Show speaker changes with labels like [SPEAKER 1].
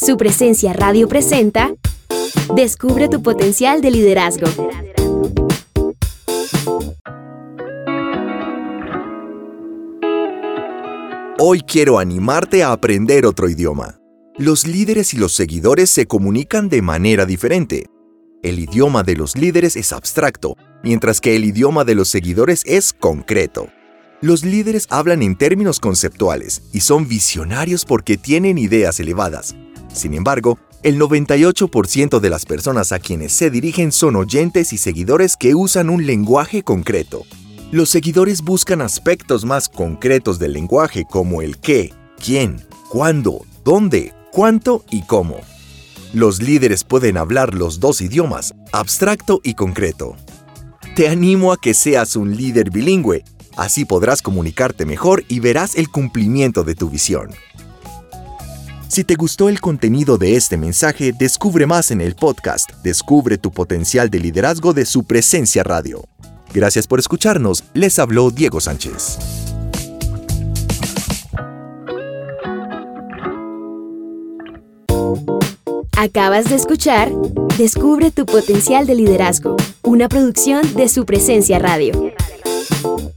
[SPEAKER 1] Su presencia radio presenta Descubre tu potencial de liderazgo.
[SPEAKER 2] Hoy quiero animarte a aprender otro idioma. Los líderes y los seguidores se comunican de manera diferente. El idioma de los líderes es abstracto, mientras que el idioma de los seguidores es concreto. Los líderes hablan en términos conceptuales y son visionarios porque tienen ideas elevadas. Sin embargo, el 98% de las personas a quienes se dirigen son oyentes y seguidores que usan un lenguaje concreto. Los seguidores buscan aspectos más concretos del lenguaje como el qué, quién, cuándo, dónde, cuánto y cómo. Los líderes pueden hablar los dos idiomas, abstracto y concreto. Te animo a que seas un líder bilingüe Así podrás comunicarte mejor y verás el cumplimiento de tu visión. Si te gustó el contenido de este mensaje, descubre más en el podcast Descubre tu potencial de liderazgo de su presencia radio. Gracias por escucharnos, les habló Diego Sánchez.
[SPEAKER 1] Acabas de escuchar Descubre tu potencial de liderazgo, una producción de su presencia radio.